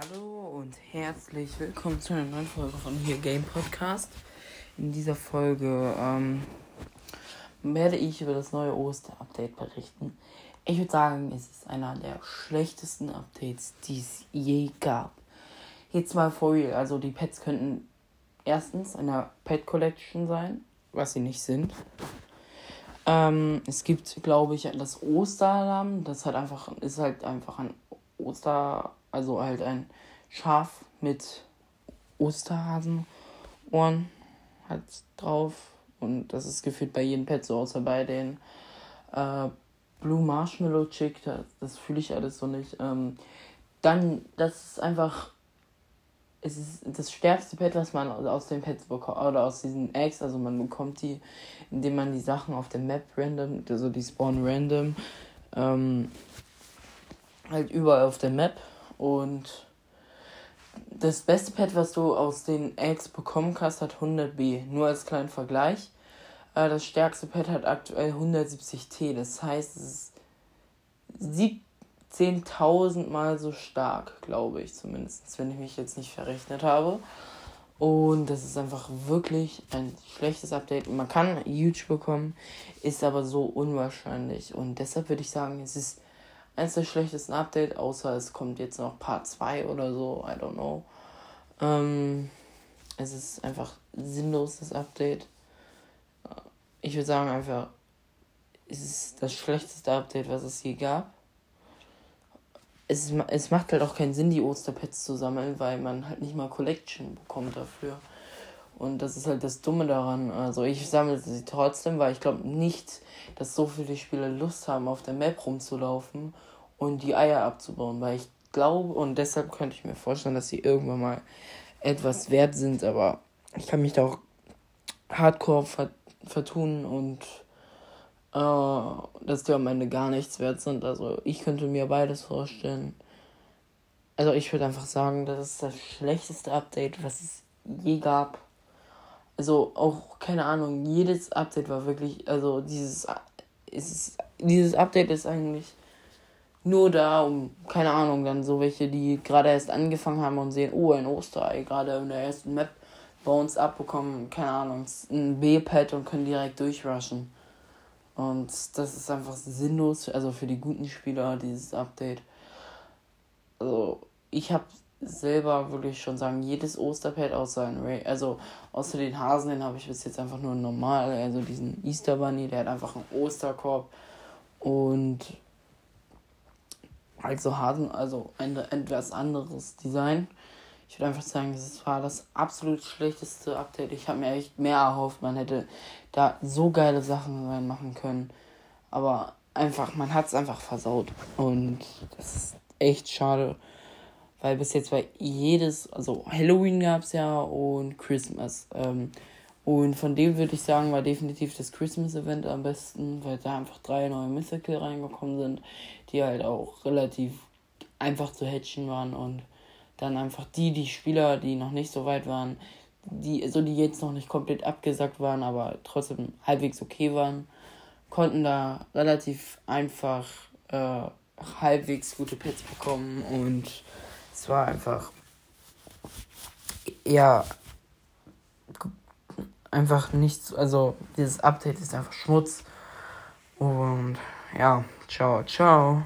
Hallo und herzlich willkommen zu einer neuen Folge von hier Game Podcast. In dieser Folge ähm, werde ich über das neue Oster-Update berichten. Ich würde sagen, es ist einer der schlechtesten Updates, die es je gab. Jetzt mal real, also die Pets könnten erstens in der Pet Collection sein, was sie nicht sind. Ähm, es gibt, glaube ich, das Osteralarm. Das hat einfach, ist halt einfach ein Oster also halt ein Schaf mit Osterhasenohren halt drauf. Und das ist gefühlt bei jedem Pet so, außer bei den äh, Blue Marshmallow Chick. Das, das fühle ich alles so nicht. Ähm, dann, das ist einfach. Es ist das stärkste Pet, was man aus den Pets bekommt, oder aus diesen Eggs. Also man bekommt die, indem man die Sachen auf der Map random, also die spawn random, ähm, halt überall auf der Map und das beste Pad, was du aus den Eggs bekommen kannst, hat 100b. Nur als kleinen Vergleich. Äh, das stärkste Pad hat aktuell 170t. Das heißt, es ist 17.000 Mal so stark, glaube ich zumindest, wenn ich mich jetzt nicht verrechnet habe. Und das ist einfach wirklich ein schlechtes Update. Man kann huge bekommen, ist aber so unwahrscheinlich. Und deshalb würde ich sagen, es ist eines der schlechtesten Updates, außer es kommt jetzt noch Part 2 oder so, I don't know. Ähm, es ist einfach sinnlos, das Update. Ich würde sagen einfach, es ist das schlechteste Update, was es je gab. Es, es macht halt auch keinen Sinn, die Osterpets zu sammeln, weil man halt nicht mal Collection bekommt dafür. Und das ist halt das Dumme daran. Also ich sammle sie trotzdem, weil ich glaube nicht, dass so viele Spieler Lust haben, auf der Map rumzulaufen und die Eier abzubauen. Weil ich glaube, und deshalb könnte ich mir vorstellen, dass sie irgendwann mal etwas wert sind. Aber ich kann mich da auch hardcore ver vertun und äh, dass die am Ende gar nichts wert sind. Also ich könnte mir beides vorstellen. Also ich würde einfach sagen, das ist das schlechteste Update, was es je gab also auch, keine Ahnung, jedes Update war wirklich, also dieses, ist, dieses Update ist eigentlich nur da, um, keine Ahnung, dann so welche, die gerade erst angefangen haben und sehen, oh, ein Osterei, gerade in der ersten Map bei uns abbekommen, keine Ahnung, ein B-Pad und können direkt durchrushen. Und das ist einfach sinnlos, also für die guten Spieler, dieses Update. Also, ich habe selber würde ich schon sagen, jedes Osterpad außer ein Ray, also außer den Hasen, den habe ich bis jetzt einfach nur normal, also diesen Easter Bunny, der hat einfach einen Osterkorb und also Hasen, also ein etwas anderes Design. Ich würde einfach sagen, das war das absolut schlechteste Update. Ich habe mir echt mehr erhofft. Man hätte da so geile Sachen reinmachen können. Aber einfach, man hat es einfach versaut. Und das ist echt schade. Weil bis jetzt war jedes, also Halloween gab es ja und Christmas. Ähm, und von dem würde ich sagen, war definitiv das Christmas-Event am besten, weil da einfach drei neue Mythical reingekommen sind, die halt auch relativ einfach zu hatchen waren und dann einfach die, die Spieler, die noch nicht so weit waren, die, also die jetzt noch nicht komplett abgesackt waren, aber trotzdem halbwegs okay waren, konnten da relativ einfach äh, halbwegs gute Pets bekommen und es war einfach, ja, einfach nichts, also dieses Update ist einfach Schmutz. Und ja, ciao, ciao.